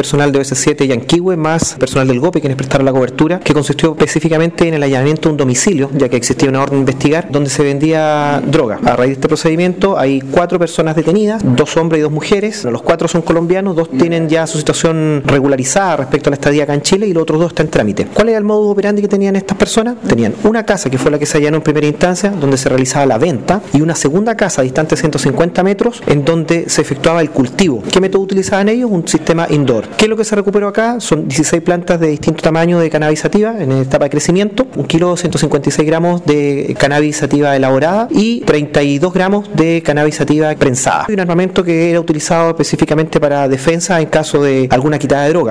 personal de OS7 Yanquiwe más personal del GOPE quienes prestaron la cobertura, que consistió específicamente en el allanamiento de un domicilio, ya que existía una orden de investigar, donde se vendía droga. A raíz de este procedimiento hay cuatro personas detenidas, dos hombres y dos mujeres. Los cuatro son colombianos, dos tienen ya su situación regularizada respecto a la estadía acá en Chile y los otros dos están en trámite. ¿Cuál era el modus operandi que tenían estas personas? Tenían una casa que fue la que se allanó en primera instancia, donde se realizaba la venta, y una segunda casa distante 150 metros, en donde se efectuaba el cultivo. ¿Qué método utilizaban ellos? Un sistema indoor. ¿Qué es lo que se recuperó acá? Son 16 plantas de distinto tamaño de cannabis sativa en etapa de crecimiento, un kilo 156 gramos de cannabis sativa elaborada y 32 gramos de cannabis sativa prensada. Un armamento que era utilizado específicamente para defensa en caso de alguna quitada de droga.